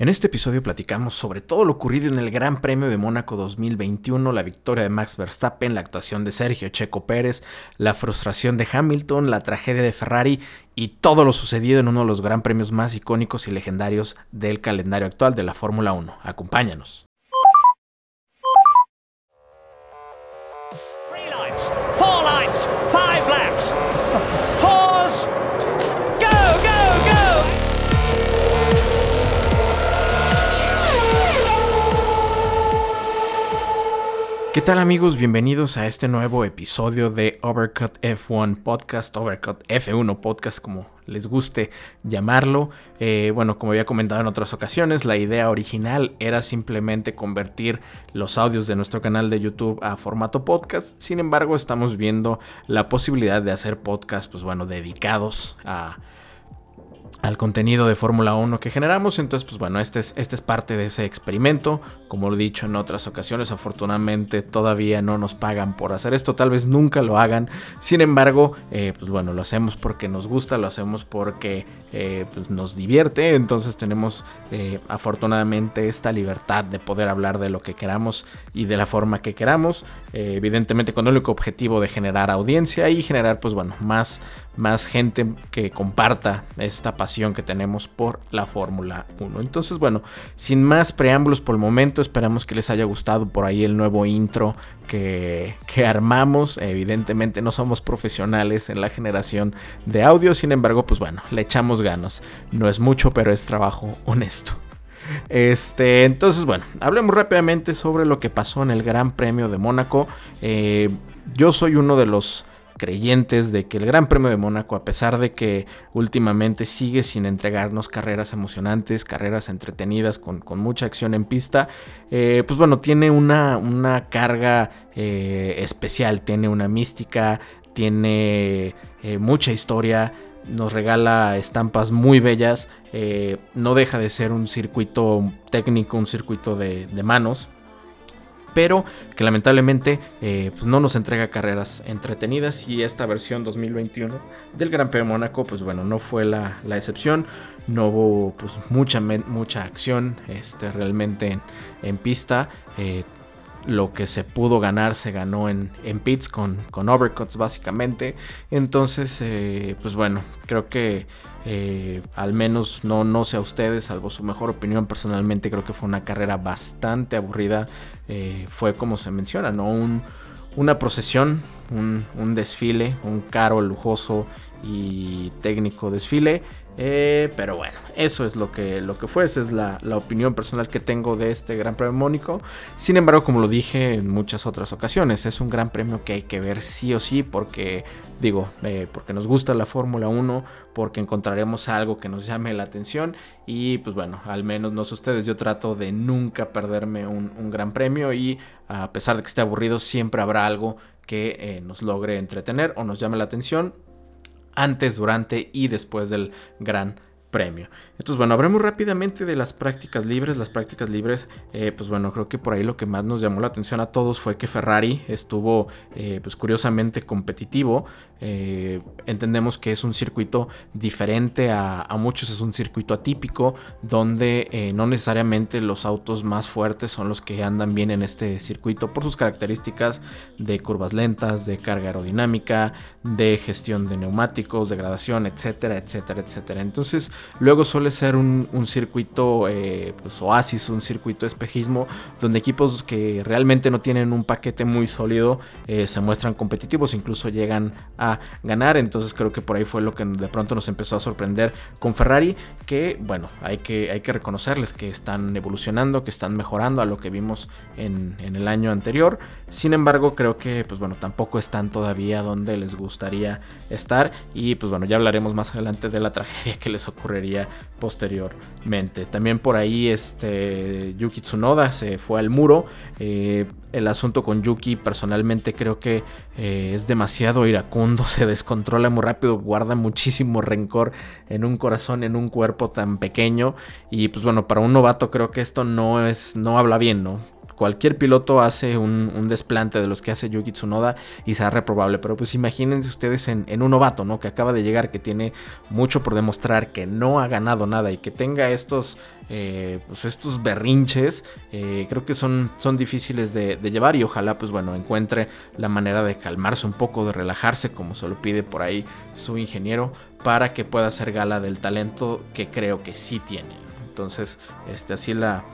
En este episodio platicamos sobre todo lo ocurrido en el Gran Premio de Mónaco 2021, la victoria de Max Verstappen, la actuación de Sergio Checo Pérez, la frustración de Hamilton, la tragedia de Ferrari y todo lo sucedido en uno de los Gran Premios más icónicos y legendarios del calendario actual de la Fórmula 1. Acompáñanos. ¿Qué tal amigos? Bienvenidos a este nuevo episodio de Overcut F1 Podcast, Overcut F1 Podcast como les guste llamarlo. Eh, bueno, como había comentado en otras ocasiones, la idea original era simplemente convertir los audios de nuestro canal de YouTube a formato podcast. Sin embargo, estamos viendo la posibilidad de hacer podcasts, pues bueno, dedicados a al contenido de Fórmula 1 que generamos. Entonces, pues bueno, este es, este es parte de ese experimento. Como lo he dicho en otras ocasiones, afortunadamente todavía no nos pagan por hacer esto. Tal vez nunca lo hagan. Sin embargo, eh, pues bueno, lo hacemos porque nos gusta, lo hacemos porque eh, pues nos divierte. Entonces tenemos eh, afortunadamente esta libertad de poder hablar de lo que queramos y de la forma que queramos. evidentemente con el único objetivo de generar audiencia y generar, pues bueno, más, más gente que comparta esta pasión que tenemos por la Fórmula 1. Entonces, bueno, sin más preámbulos por el momento, esperamos que les haya gustado por ahí el nuevo intro que, que, armamos. Evidentemente no somos profesionales en la generación de audio, sin embargo, pues bueno, le echamos ganas. No es mucho, pero es trabajo honesto. Este, entonces, bueno, hablemos rápidamente sobre lo que pasó en el Gran Premio de Mónaco. Eh, yo soy uno de los creyentes de que el Gran Premio de Mónaco, a pesar de que últimamente sigue sin entregarnos carreras emocionantes, carreras entretenidas con, mucha acción en pista, eh, pues bueno, tiene una, carga eh, especial, tiene una mística, tiene eh, mucha historia nos regala estampas muy bellas. no deja de ser un circuito técnico, un circuito de manos pero que lamentablemente eh, pues no nos entrega carreras entretenidas. Y esta versión 2021 del Gran Premio de Mónaco pues bueno no fue la, excepción. No hubo pues mucha, mucha acción este, realmente en, pista. Eh, lo que se pudo ganar se ganó en, en pits con, con overcuts básicamente. Entonces, eh, pues bueno, creo que eh, al menos no, no sé a ustedes, salvo su mejor opinión personalmente, creo que fue una carrera bastante aburrida. Eh, fue como se menciona, ¿no? Un, una procesión, un, un desfile, un caro, lujoso y técnico desfile eh, pero bueno, eso es lo que, lo que fue, esa es la, opinión personal que tengo de este Gran Premio Mónico. Sin embargo, como lo dije en muchas otras ocasiones, es un gran premio que hay que ver sí o sí porque, digo, eh, porque nos gusta la Fórmula 1, porque encontraremos algo que nos llame la atención y pues bueno, al menos no sé ustedes, yo trato de nunca perderme un, gran premio y a pesar de que esté aburrido, siempre habrá algo que eh, nos logre entretener o nos llame la atención antes, durante y después del Gran Premio. Entonces, bueno, hablemos rápidamente de las prácticas libres. Las prácticas libres, eh, pues bueno, creo que por ahí lo que más nos llamó la atención a todos fue que Ferrari estuvo, eh, pues curiosamente competitivo. Eh, entendemos que es un circuito diferente a, muchos, es un circuito atípico donde no necesariamente los autos más fuertes son los que andan bien en este circuito por sus características de curvas lentas, de carga aerodinámica, de gestión de neumáticos, degradación, etcétera, etcétera, etcétera. Entonces, luego suele ser un, circuito eh, pues, oasis, un circuito espejismo, donde equipos que realmente no tienen un paquete muy sólido eh, se muestran competitivos, incluso llegan a ganar. Entonces creo que por ahí fue lo que de pronto nos empezó a sorprender con Ferrari, que bueno, hay que, hay que reconocerles que están evolucionando, que están mejorando a lo que vimos en, el año anterior. Sin embargo, creo que pues bueno, tampoco están todavía donde les gustaría estar. Y pues bueno, ya hablaremos más adelante de la tragedia que les posteriormente. También por ahí este, Yuki Tsunoda se fue al muro. Eh, el asunto con Yuki personalmente creo que eh, es demasiado iracundo, se descontrola muy rápido, guarda muchísimo rencor en un corazón, en un cuerpo tan pequeño. Y pues bueno, para un novato creo que esto no es, no habla bien, ¿no? Cualquier piloto hace un, desplante de los que hace Yuki Tsunoda y será reprobable. Pero pues imagínense ustedes en, un novato, ¿no? Que acaba de llegar, que tiene mucho por demostrar, que no ha ganado nada y que tenga estos, eh, pues estos berrinches, eh, creo que son, son difíciles de, de, llevar y ojalá pues bueno encuentre la manera de calmarse un poco, de relajarse como se lo pide por ahí su ingeniero para que pueda hacer gala del talento que creo que sí tiene. Entonces, este, así la,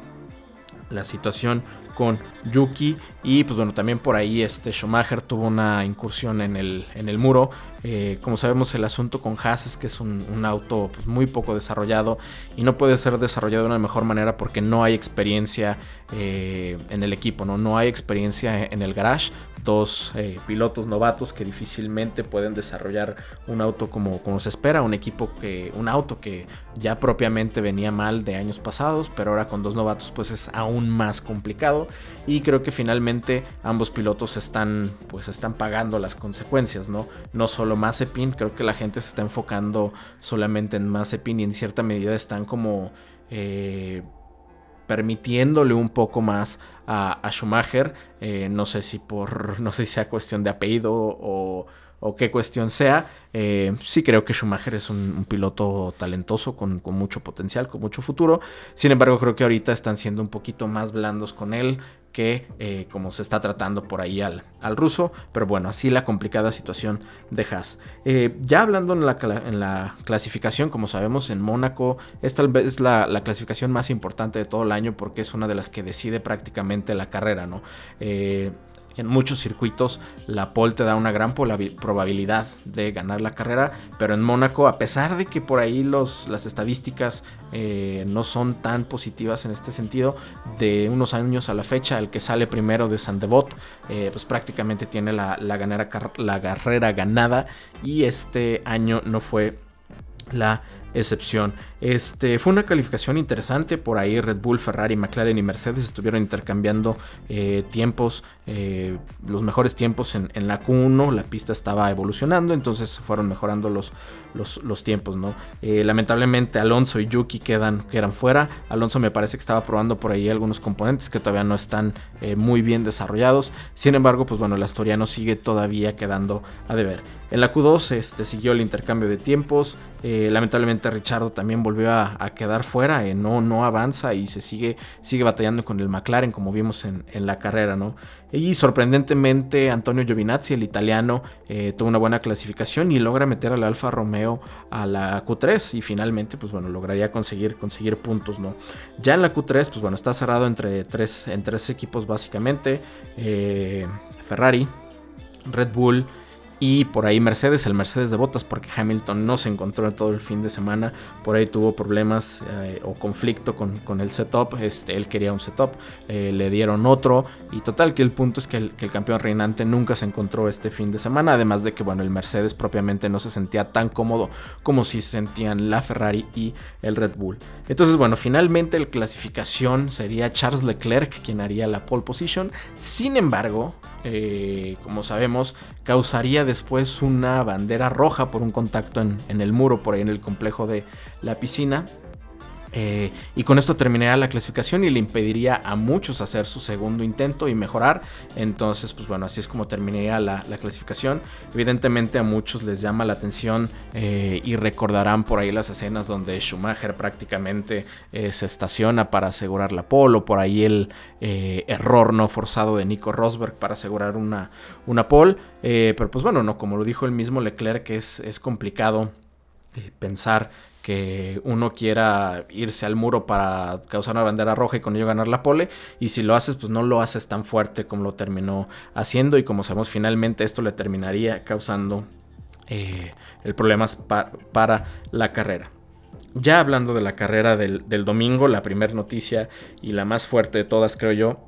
la situación con Yuki. Y pues bueno, también por ahí este Schumacher tuvo una incursión en el, en el muro. Eh, como sabemos, el asunto con Haas es que es un, auto pues, muy poco desarrollado y no puede ser desarrollado de una mejor manera porque no hay experiencia eh, en el equipo, ¿no? no hay experiencia en el garage dos eh, pilotos novatos que difícilmente pueden desarrollar un auto como, como se espera, un equipo que, un auto que ya propiamente venía mal de años pasados, pero ahora con dos novatos pues es aún más complicado y creo que finalmente ambos pilotos están pues están pagando las consecuencias, ¿no? No solo Mazepin, creo que la gente se está enfocando solamente en Mazepin y en cierta medida están como eh, permitiéndole un poco más a, Schumacher. Eh, no sé si por. No sé si sea cuestión de apellido o, o qué cuestión sea. Eh, sí creo que Schumacher es un, piloto talentoso, con, mucho potencial, con mucho futuro. Sin embargo, creo que ahorita están siendo un poquito más blandos con él que eh, como se está tratando por ahí al, ruso. Pero bueno, así la complicada situación de Haas. Eh, ya hablando en la, clasificación, como sabemos, en Mónaco, es la, la, clasificación más importante de todo el año porque es una de las que decide prácticamente la carrera, ¿no? En muchos circuitos la pole te da una gran probabilidad de ganar la carrera, pero en Mónaco, a pesar de que por ahí los, las estadísticas eh, no son tan positivas en este sentido, de unos años a la fecha, el que sale primero de Sandebot, eh, pues prácticamente tiene la, la, la carrera ganada y este año no fue la excepción. Este, fue una calificación interesante, por ahí Red Bull, Ferrari, McLaren y Mercedes estuvieron intercambiando eh, tiempos, eh, los mejores tiempos en, la Q1, la pista estaba evolucionando, entonces fueron mejorando los, los, tiempos, ¿no? Eh, lamentablemente Alonso y Yuki quedan, quedan fuera, Alonso me parece que estaba probando por ahí algunos componentes que todavía no están muy bien desarrollados, sin embargo, pues bueno, el sigue todavía quedando a deber. En la Q2 este, siguió el intercambio de tiempos, lamentablemente Richardo también volvió a, quedar fuera, eh, no, no avanza y se sigue, sigue batallando con el McLaren como vimos en, la carrera, ¿no? Y sorprendentemente Antonio Giovinazzi, el italiano, eh, tuvo una buena clasificación y logra meter al Alfa Romeo a la Q3 y finalmente, pues bueno, lograría conseguir, conseguir puntos, ¿no? Ya en la Q3, pues bueno, está cerrado entre tres, tres equipos básicamente, eh, Ferrari, Red Bull, y por ahí Mercedes, el Mercedes de botas, porque Hamilton no se encontró todo el fin de semana. Por ahí tuvo problemas eh, o conflicto con, el setup. Este, él quería un setup, eh, le dieron otro. Y total, que el punto es que el, campeón reinante nunca se encontró este fin de semana. Además de que, bueno, el Mercedes propiamente no se sentía tan cómodo como si sentían la Ferrari y el Red Bull. Entonces, bueno, finalmente la clasificación sería Charles Leclerc quien haría la pole position. Sin embargo, eh, como sabemos, causaría después una bandera roja por un contacto en, en, el muro por ahí en el complejo de la piscina. Eh, y con esto terminaría la clasificación y le impediría a muchos hacer su segundo intento y mejorar. Entonces, pues bueno, así es como terminaría la, clasificación. Evidentemente a muchos les llama la atención eh, y recordarán por ahí las escenas donde Schumacher prácticamente eh, se estaciona para asegurar la pole o por ahí el error no forzado de Nico Rosberg para asegurar una, una pole. pero pues bueno, no, como lo dijo el mismo Leclerc, es, es complicado pensar que uno quiera irse al muro para causar una bandera roja y con ello ganar la pole. Y si lo haces, pues no lo haces tan fuerte como lo terminó haciendo. Y como sabemos, finalmente esto le terminaría causando eh, el problema para la carrera. Ya hablando de la carrera del, domingo, la primera noticia y la más fuerte de todas, creo yo,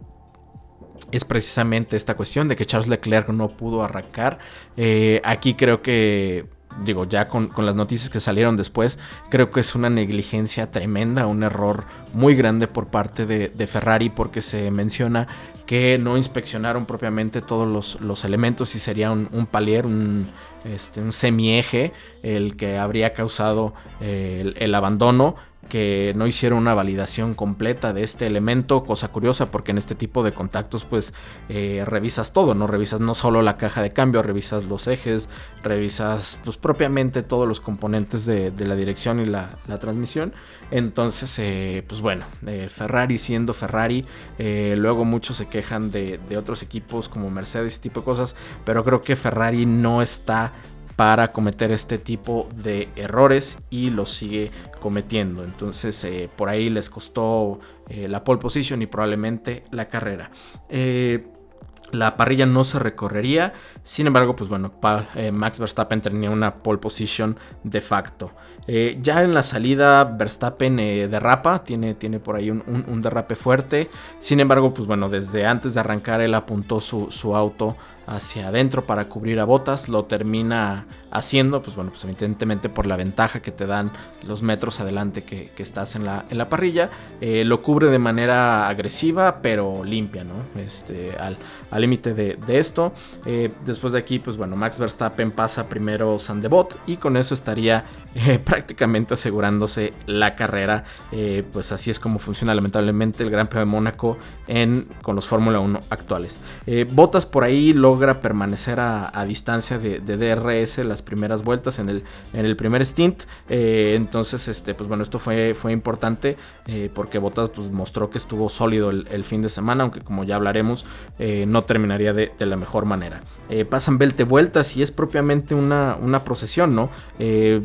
es precisamente esta cuestión de que Charles Leclerc no pudo arrancar. Eh, aquí creo que digo, ya con, las noticias que salieron después, creo que es una negligencia tremenda, un error muy grande por parte de, Ferrari porque se menciona que no inspeccionaron propiamente todos los, elementos y sería un, palier, un, este, un semieje el que habría causado eh, el, abandono. Que no hicieron una validación completa de este elemento, cosa curiosa porque en este tipo de contactos pues eh, revisas todo, no revisas no solo la caja de cambio, revisas los ejes, revisas pues propiamente todos los componentes de, la dirección y la, transmisión. Entonces eh, pues bueno, eh, Ferrari siendo Ferrari, luego muchos se quejan de, de otros equipos como Mercedes y tipo de cosas, pero creo que Ferrari no está para cometer este tipo de errores y los sigue cometiendo. Entonces eh, por ahí les costó eh, la pole position y probablemente la carrera. Eh, la parrilla no se recorrería, sin embargo, pues bueno, Max Verstappen tenía una pole position de facto. ya en la salida, Verstappen derrapa, tiene, tiene, por ahí un, derrape fuerte. Sin embargo, pues bueno, desde antes de arrancar, él apuntó su, su auto hacia adentro para cubrir a botas, lo termina haciendo, pues bueno, pues evidentemente por la ventaja que te dan los metros adelante que, estás en la, en la parrilla, eh, lo cubre de manera agresiva pero limpia, ¿no? Este, al límite de, esto. Eh, después de aquí, pues bueno, Max Verstappen pasa primero Sandebot y con eso estaría eh, prácticamente asegurándose la carrera. pues así es como funciona lamentablemente el Gran Premio de Mónaco en, con los Fórmula 1 actuales. Botas por ahí logra permanecer a, distancia de, de DRS las primeras vueltas en el, en el primer stint. Eh, entonces, este, pues bueno, esto fue, fue importante eh, porque Bottas pues, mostró que estuvo sólido el, fin de semana, aunque como ya hablaremos, eh, no terminaría de, la mejor manera. pasan 20 vueltas y es propiamente una, una procesión, ¿no?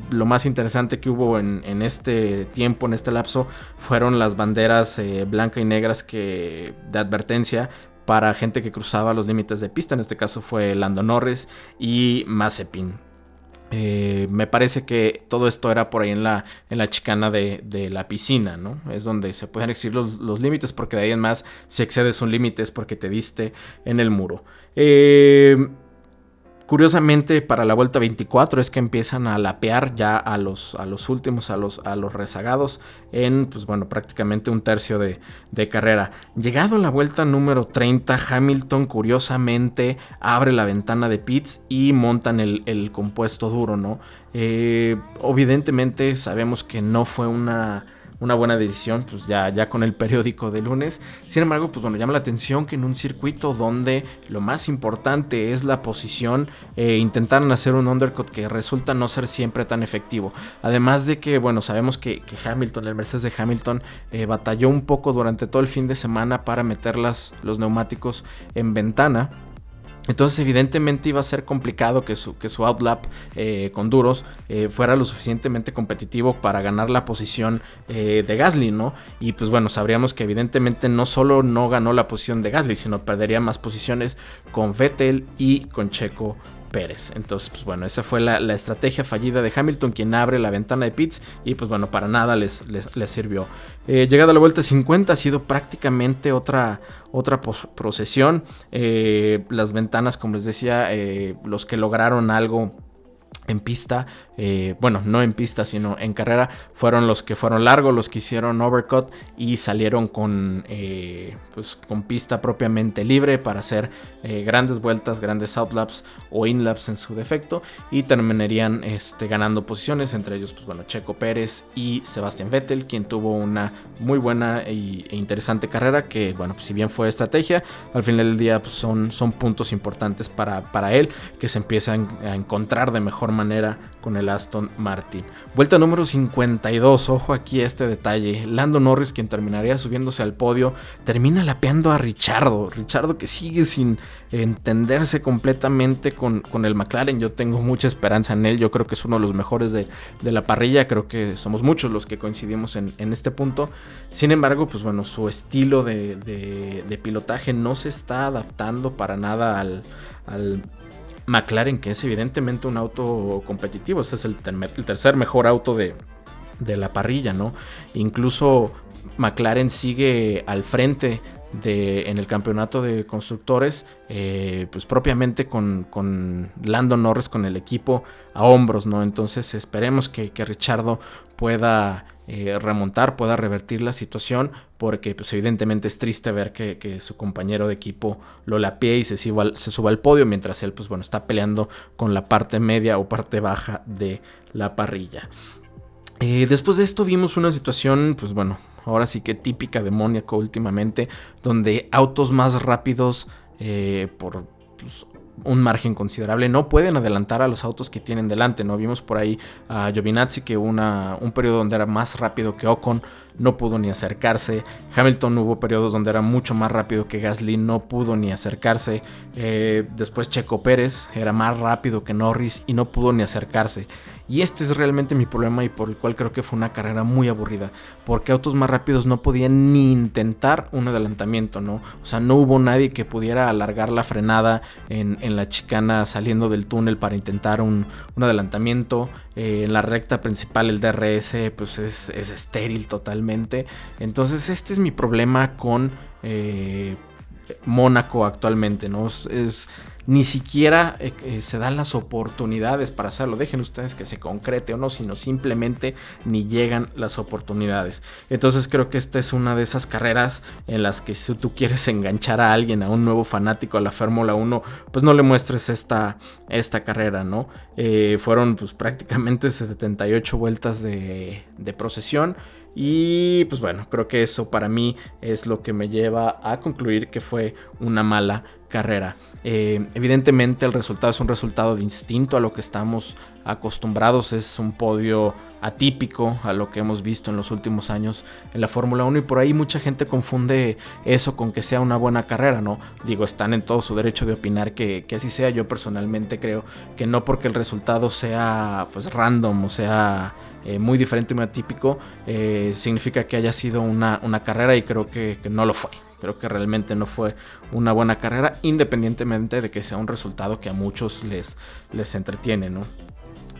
lo más interesante que hubo en, en, este tiempo, en este lapso, fueron las banderas blanca y negras que, de advertencia para gente que cruzaba los límites de pista. En este caso fue Lando Norris y Mazepin. Eh, me parece que todo esto era por ahí en la, en la chicana de, la piscina, ¿no? Es donde se pueden exigir los, límites, porque de ahí en más, si excedes un límite es porque te diste en el muro. Eh, Curiosamente, para la vuelta 24 es que empiezan a lapear ya a los, a los últimos, a los, a los rezagados, en pues bueno, prácticamente un tercio de, carrera. Llegado a la vuelta número 30, Hamilton curiosamente abre la ventana de pits y montan el, compuesto duro, ¿no? Eh, evidentemente sabemos que no fue una una buena decisión, pues ya, ya con el periódico de lunes. Sin embargo, pues bueno, llama la atención que en un circuito donde lo más importante es la posición, eh, intentaron hacer un undercut que resulta no ser siempre tan efectivo. Además de que, bueno, sabemos que, Hamilton, el Mercedes de Hamilton, eh, batalló un poco durante todo el fin de semana para meter los neumáticos en ventana. Entonces evidentemente iba a ser complicado que su, que su outlap eh, con duros eh, fuera lo suficientemente competitivo para ganar la posición eh, de Gasly, ¿no? Y pues bueno, sabríamos que evidentemente no solo no ganó la posición de Gasly, sino perdería más posiciones con Vettel y con Checo Pérez. Entonces, pues bueno, esa fue la, estrategia fallida de Hamilton, quien abre la ventana de pits y pues bueno, para nada les, les, sirvió. Eh, llegada a la vuelta 50 ha sido prácticamente otra, otra procesión. Eh, las ventanas, como les decía, eh, los que lograron algo en pista, eh, bueno, no en pista, sino en carrera, fueron los que fueron largos, los que hicieron overcut y salieron con, eh, pues, con pista propiamente libre para hacer eh, grandes vueltas, grandes outlaps o inlaps en su defecto y terminarían este, ganando posiciones, entre ellos, pues bueno, Checo Pérez y Sebastián Vettel, quien tuvo una muy buena e interesante carrera que, bueno, si bien fue estrategia, al final del día pues, son, son puntos importantes para, para él que se empiezan a encontrar de mejor manera con el Aston Martin. Vuelta número 52, ojo aquí este detalle. Lando Norris, quien terminaría subiéndose al podio, termina lapeando a Richardo. Richardo que sigue sin entenderse completamente con, el McLaren. Yo tengo mucha esperanza en él. Yo creo que es uno de los mejores de, la parrilla. Creo que somos muchos los que coincidimos en, este punto. Sin embargo, pues bueno, su estilo de, pilotaje no se está adaptando para nada al McLaren, que es evidentemente un auto competitivo, ese es el, tercer mejor auto de, la parrilla, ¿no? Incluso McLaren sigue al frente de, en el campeonato de constructores, eh, pues propiamente con, con, Lando Norris, con el equipo a hombros, ¿no? Entonces esperemos que, que Richardo pueda eh, remontar, pueda revertir la situación, porque pues evidentemente es triste ver que, su compañero de equipo lo lapie y se suba, se suba al podio, mientras él pues bueno está peleando con la parte media o parte baja de la parrilla. Eh, después de esto vimos una situación, pues bueno, ahora sí que típica de Mónaco últimamente, donde autos más rápidos eh, por pues, un margen considerable no pueden adelantar a los autos que tienen delante. No vimos por ahí a Giovinazzi que un periodo donde era más rápido que Ocon no pudo ni acercarse. Hamilton hubo periodos donde era mucho más rápido que Gasly, no pudo ni acercarse. Eh, después Checo Pérez era más rápido que Norris y no pudo ni acercarse. Y este es realmente mi problema y por el cual creo que fue una carrera muy aburrida. Porque autos más rápidos no podían ni intentar un adelantamiento, ¿no? O sea, no hubo nadie que pudiera alargar la frenada en, la chicana saliendo del túnel para intentar un, adelantamiento. Eh, en la recta principal el DRS pues es, es estéril totalmente. Entonces este es mi problema con... Eh, Mónaco actualmente, ¿no? Es, ni siquiera eh, eh, se dan las oportunidades para hacerlo. Dejen ustedes que se concrete o no, sino simplemente ni llegan las oportunidades. Entonces creo que esta es una de esas carreras en las que si tú quieres enganchar a alguien, a un nuevo fanático a la Fórmula 1, pues no le muestres esta, esta carrera, ¿no? Eh, fueron pues prácticamente 78 vueltas de, de procesión. Y pues bueno, creo que eso para mí es lo que me lleva a concluir que fue una mala carrera. Eh, evidentemente el resultado es un resultado distinto a lo que estamos acostumbrados, es un podio atípico a lo que hemos visto en los últimos años en la Fórmula 1 y por ahí mucha gente confunde eso con que sea una buena carrera, ¿no? Digo, están en todo su derecho de opinar que, así sea, yo personalmente creo que no porque el resultado sea pues random o sea eh, muy diferente y muy atípico, eh, significa que haya sido una, una carrera y creo que no lo fue. Creo que realmente no fue una buena carrera, independientemente de que sea un resultado que a muchos les, les entretiene, ¿no?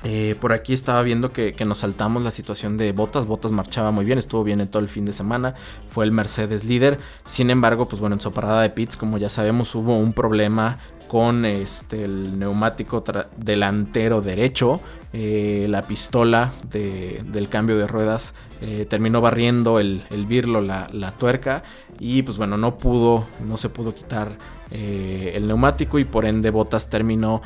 Eh, por aquí estaba viendo que, nos saltamos la situación de Botas. Botas marchaba muy bien, estuvo bien en todo el fin de semana. Fue el Mercedes líder. Sin embargo, pues bueno, en su parada de pits, como ya sabemos, hubo un problema con este, el neumático delantero derecho. Eh, la pistola del cambio de ruedas eh, terminó barriendo el, birlo, la, tuerca. Y pues bueno, no pudo, no se pudo quitar el neumático y por ende Botas terminó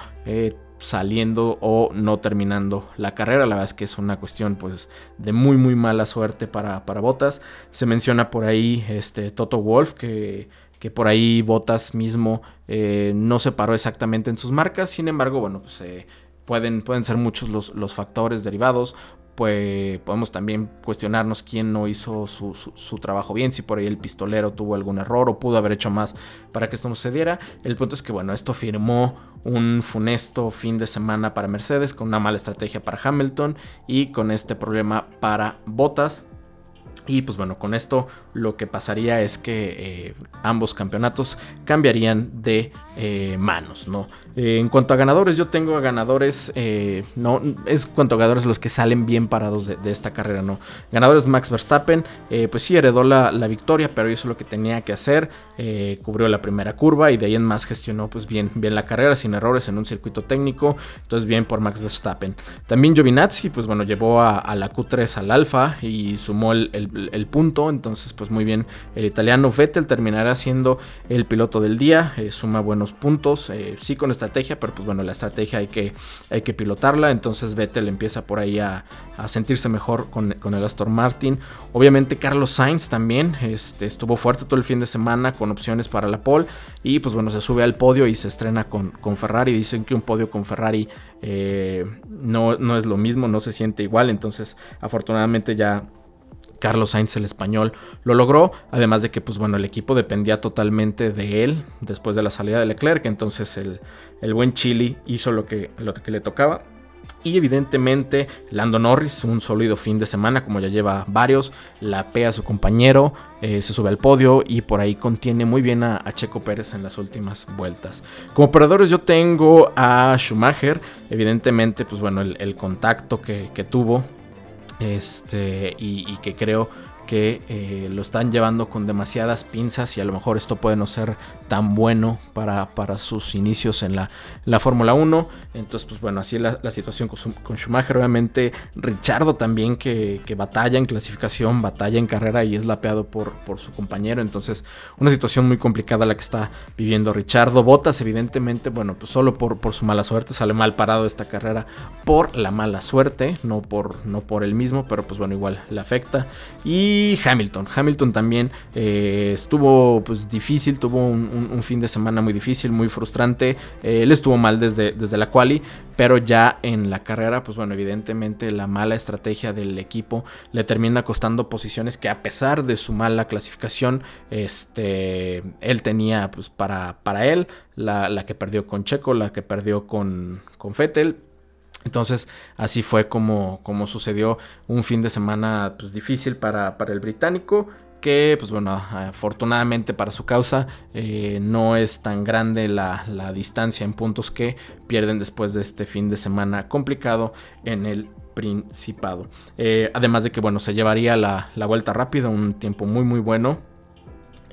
saliendo o no terminando la carrera. La verdad es que es una cuestión pues de muy muy mala suerte para, para Botas. Se menciona por ahí este Toto Wolf que, que por ahí Botas mismo eh, no se paró exactamente en sus marcas. Sin embargo, bueno, pues eh, pueden, pueden ser muchos los, los factores derivados pues podemos también cuestionarnos quién no hizo su, trabajo bien, si por ahí el pistolero tuvo algún error o pudo haber hecho más para que esto no sucediera. El punto es que bueno, esto firmó un funesto fin de semana para Mercedes con una mala estrategia para Hamilton y con este problema para Bottas. Y pues bueno, con esto lo que pasaría es que eh, ambos campeonatos cambiarían de eh, manos, ¿no? Eh, en cuanto a ganadores, yo tengo a ganadores, no, es cuanto a ganadores los que salen bien parados de, esta carrera, ¿no? Ganadores Max Verstappen, pues sí heredó la, la, victoria, pero hizo lo que tenía que hacer, cubrió la primera curva y de ahí en más gestionó pues bien, bien la carrera sin errores en un circuito técnico, entonces bien por Max Verstappen. También Giovinazzi, pues bueno, llevó a, la Q3 al Alfa y sumó el punto, entonces pues muy bien el italiano. Vettel terminará siendo el piloto del día, eh, suma buenos puntos, eh, sí con estrategia, pero pues bueno, la estrategia hay que, hay que pilotarla, entonces Vettel empieza por ahí a, sentirse mejor con, el Aston Martin. Obviamente Carlos Sainz también este, estuvo fuerte todo el fin de semana con opciones para la pole y pues bueno, se sube al podio y se estrena con, con Ferrari. Dicen que un podio con Ferrari eh, no, no es lo mismo, no se siente igual, entonces afortunadamente ya Carlos Sainz, el español, lo logró. Además de que, pues bueno, el equipo dependía totalmente de él después de la salida de Leclerc. Entonces el, buen Chili hizo lo que, lo que le tocaba. Y evidentemente Lando Norris, un sólido fin de semana, como ya lleva varios, la pega a su compañero, eh, se sube al podio y por ahí contiene muy bien a, Checo Pérez en las últimas vueltas. Como operadores yo tengo a Schumacher, evidentemente pues bueno, el, contacto que tuvo este, y, que creo que eh, lo están llevando con demasiadas pinzas y a lo mejor esto puede no ser tan bueno para, para sus inicios en la, la Fórmula 1. Entonces, pues bueno, así es la, situación con, Schumacher. Obviamente, Richardo también que, batalla en clasificación, batalla en carrera y es lapeado por, por su compañero. Entonces, una situación muy complicada la que está viviendo Richardo. Botas, evidentemente, bueno, pues solo por, por su mala suerte sale mal parado esta carrera por la mala suerte, no por, no por él mismo, pero pues bueno, igual le afecta. Y Hamilton, Hamilton también eh, estuvo pues difícil, tuvo un, fin de semana muy difícil, muy frustrante. Eh, él estuvo mal desde, desde la quali, pero ya en la carrera, pues bueno, evidentemente la mala estrategia del equipo le termina costando posiciones que a pesar de su mala clasificación, este, él tenía pues para, para él, la, que perdió con Checo, la que perdió con, con Fettel, entonces así fue como, como sucedió un fin de semana pues, difícil para, para, el británico que pues bueno afortunadamente para su causa eh, no es tan grande la, distancia en puntos que pierden después de este fin de semana complicado en el Principado. Eh, además de que bueno se llevaría la, vuelta rápida, un tiempo muy muy bueno.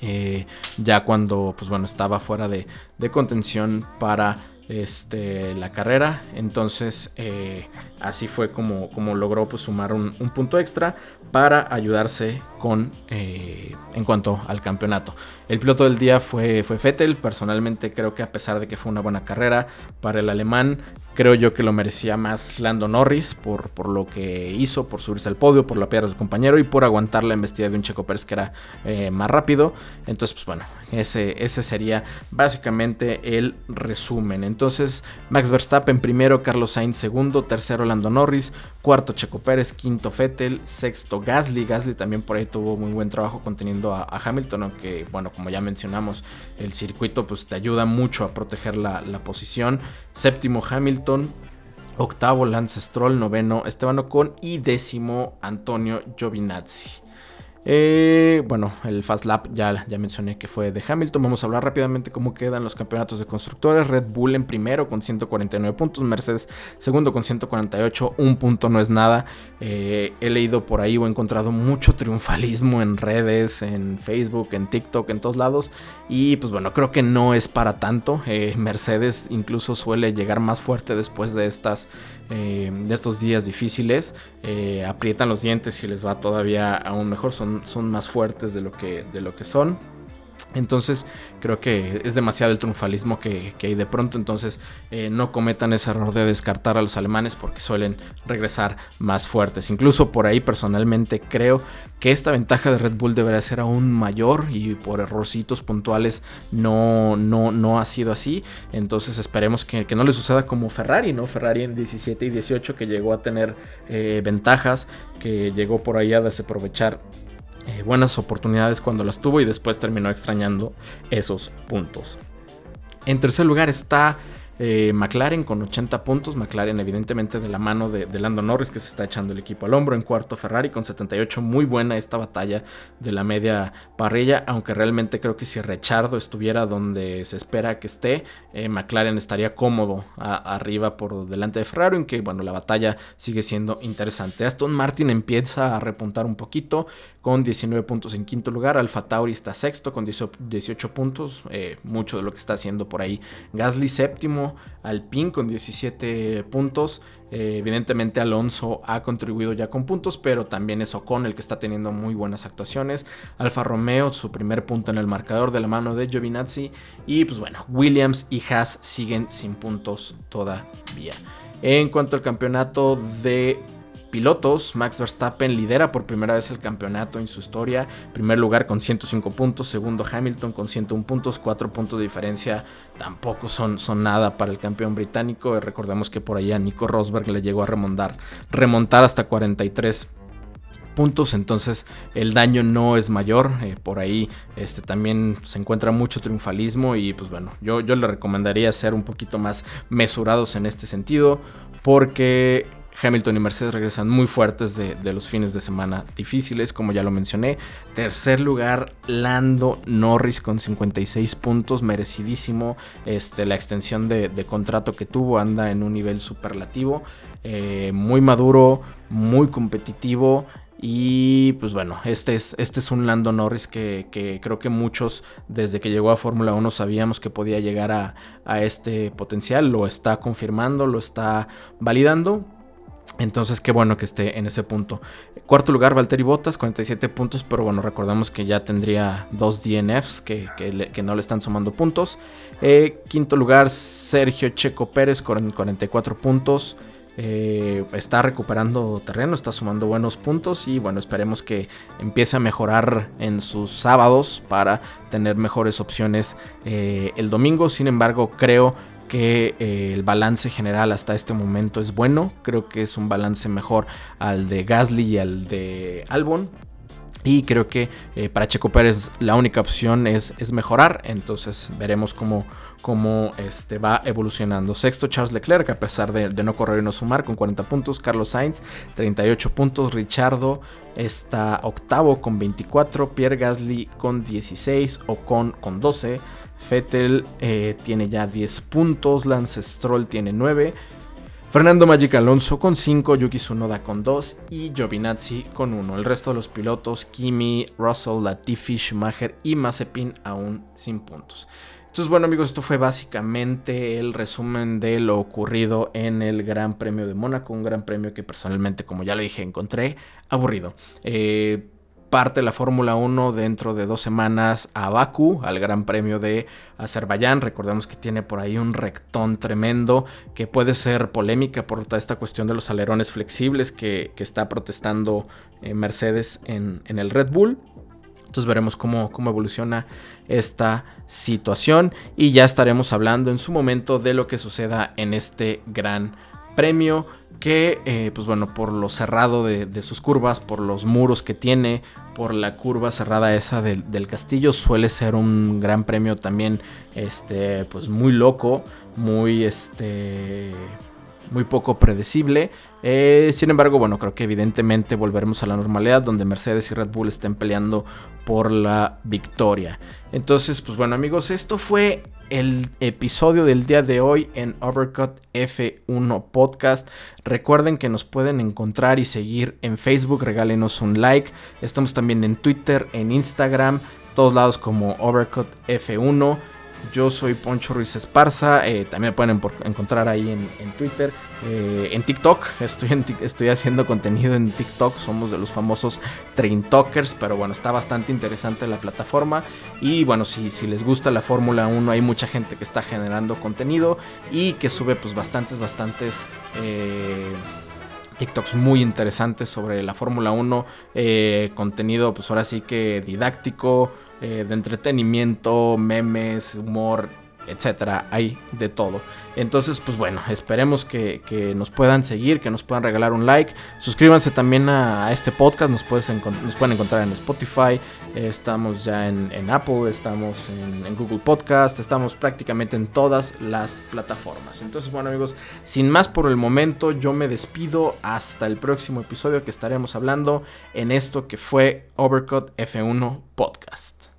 Eh, ya cuando pues bueno estaba fuera de, de contención para este, la carrera. Entonces eh, así fue como, como logró pues, sumar un, punto extra para ayudarse con eh, en cuanto al campeonato. El piloto del día fue, fue Vettel. Personalmente creo que a pesar de que fue una buena carrera para el alemán, Creo yo que lo merecía más Lando Norris por, por lo que hizo, por subirse al podio, por la piedra de su compañero y por aguantar la embestida de un Checo Pérez que era eh, más rápido. Entonces, pues bueno, ese, ese sería básicamente el resumen. Entonces, Max Verstappen primero, Carlos Sainz segundo, tercero Lando Norris, cuarto Checo Pérez, quinto Vettel, sexto Gasly. Gasly también por ahí tuvo muy buen trabajo conteniendo a, Hamilton, aunque bueno, como ya mencionamos, el circuito pues te ayuda mucho a proteger la, la posición. Séptimo Hamilton, octavo Lance Stroll, noveno Esteban Ocon y décimo Antonio Giovinazzi. Eh, bueno, el Fast Lap ya, ya mencioné que fue de Hamilton. Vamos a hablar rápidamente cómo quedan los campeonatos de constructores. Red Bull en primero con 149 puntos, Mercedes segundo con 148, un punto no es nada. Eh, he leído por ahí o he encontrado mucho triunfalismo en redes, en Facebook, en TikTok, en todos lados. Y pues bueno, creo que no es para tanto. Eh, Mercedes incluso suele llegar más fuerte después de estas eh, de estos días difíciles, eh, aprietan los dientes y les va todavía aún mejor, son, son más fuertes de lo que, de lo que son. Entonces creo que es demasiado el triunfalismo que, hay de pronto. Entonces eh, no cometan ese error de descartar a los alemanes porque suelen regresar más fuertes. Incluso por ahí personalmente creo que esta ventaja de Red Bull debería ser aún mayor y por errorcitos puntuales no, no, no ha sido así. Entonces esperemos que, no le suceda como Ferrari, ¿no? Ferrari en 17 y 18 que llegó a tener eh, ventajas, que llegó por ahí a desaprovechar eh, buenas oportunidades cuando las tuvo y después terminó extrañando esos puntos. En tercer lugar está eh, McLaren con 80 puntos. McLaren, evidentemente, de la mano de, Lando Norris, que se está echando el equipo al hombro. En cuarto, Ferrari con 78. Muy buena esta batalla de la media parrilla. Aunque realmente creo que si Rechardo estuviera donde se espera que esté, eh, McLaren estaría cómodo arriba por delante de Ferrari. Aunque, bueno, la batalla sigue siendo interesante. Aston Martin empieza a repuntar un poquito con 19 puntos en quinto lugar. Alfa Tauri está sexto con 18 puntos. Eh, mucho de lo que está haciendo por ahí. Gasly séptimo. Alpine con 17 puntos. Eh, evidentemente Alonso ha contribuido ya con puntos, pero también es Ocon el que está teniendo muy buenas actuaciones. Alfa Romeo, su primer punto en el marcador de la mano de Giovinazzi. Y pues bueno, Williams y Haas siguen sin puntos todavía. En cuanto al campeonato de pilotos, Max Verstappen lidera por primera vez el campeonato en su historia. Primer lugar con 105 puntos, segundo Hamilton con 101 puntos, 4 puntos de diferencia tampoco son, son nada para el campeón británico. Recordemos que por allá Nico Rosberg le llegó a remontar, remontar hasta 43 puntos, entonces el daño no es mayor. Eh, por ahí este, también se encuentra mucho triunfalismo y pues bueno, yo, yo le recomendaría ser un poquito más mesurados en este sentido porque Hamilton y Mercedes regresan muy fuertes de, los fines de semana difíciles, como ya lo mencioné. Tercer lugar, Lando Norris con 56 puntos, merecidísimo. Este, la extensión de, contrato que tuvo anda en un nivel superlativo, eh, muy maduro, muy competitivo Y pues bueno, este es, este es un Lando Norris que, que creo que muchos desde que llegó a Fórmula 1 sabíamos que podía llegar a, a este potencial. Lo está confirmando, lo está validando. Entonces, qué bueno que esté en ese punto. Cuarto lugar, Valtteri Bottas, 47 puntos, pero bueno, recordamos que ya tendría dos DNFs que, que, no le están sumando puntos. Eh, quinto lugar, Sergio Checo Pérez, con 44 puntos. Eh, está recuperando terreno, está sumando buenos puntos y bueno, esperemos que empiece a mejorar en sus sábados para tener mejores opciones eh, el domingo. Sin embargo, creo que eh, el balance general hasta este momento es bueno. Creo que es un balance mejor al de Gasly y al de Albon. Y creo que eh, para Checo Pérez la única opción es, es mejorar. Entonces veremos cómo, cómo este, va evolucionando. Sexto, Charles Leclerc, a pesar de, no correr y no sumar, con 40 puntos. Carlos Sainz, 38 puntos. Richardo está octavo con 24. Pierre Gasly con 16. Ocon con 12. Fettel eh, tiene ya 10 puntos, Lance Stroll tiene 9, Fernando Magic Alonso con 5, Yuki Tsunoda con 2 y Giovinazzi con 1. El resto de los pilotos, Kimi, Russell, Latifi, Schumacher y Mazepin aún sin puntos. Entonces, bueno amigos, esto fue básicamente el resumen de lo ocurrido en el Gran Premio de Mónaco, un gran premio que personalmente, como ya lo dije, encontré aburrido. Eh, parte la Fórmula 1 dentro de dos semanas a Bakú, al Gran Premio de Azerbaiyán. Recordemos que tiene por ahí un rectón tremendo que puede ser polémica por toda esta cuestión de los alerones flexibles que, está protestando eh, Mercedes en, el Red Bull. Entonces veremos cómo, cómo, evoluciona esta situación y ya estaremos hablando en su momento de lo que suceda en este gran premio que, eh, pues bueno, por lo cerrado de, sus curvas, por los muros que tiene, por la curva cerrada esa del, castillo, suele ser un gran premio también, este, pues muy loco, muy, este, muy poco predecible. Eh, sin embargo, bueno, creo que evidentemente volveremos a la normalidad donde Mercedes y Red Bull estén peleando por la victoria. Entonces, pues bueno amigos, esto fue el episodio del día de hoy en Overcut F1 Podcast. Recuerden que nos pueden encontrar y seguir en Facebook, regálenos un like. Estamos también en Twitter, en Instagram, todos lados como Overcut F1. Yo soy Poncho Ruiz Esparza, eh, también me pueden encontrar ahí en, Twitter, eh, en TikTok, estoy, haciendo contenido en TikTok, somos de los famosos Train Talkers, pero bueno, está bastante interesante la plataforma. Y bueno, si, si les gusta la Fórmula 1, hay mucha gente que está generando contenido y que sube pues bastantes, bastantes... Eh, TikToks muy interesantes sobre la Fórmula 1, contenido pues ahora sí que didáctico, eh, de entretenimiento, memes, humor, etcétera, hay de todo. Entonces, pues bueno, esperemos que, nos puedan seguir, que nos puedan regalar un like. Suscríbanse también a, este podcast, nos, nos, pueden encontrar en Spotify, estamos ya en, Apple, estamos en, en, Google Podcast, estamos prácticamente en todas las plataformas. Entonces, bueno amigos, sin más por el momento, yo me despido hasta el próximo episodio que estaremos hablando en esto que fue Overcut F1 Podcast.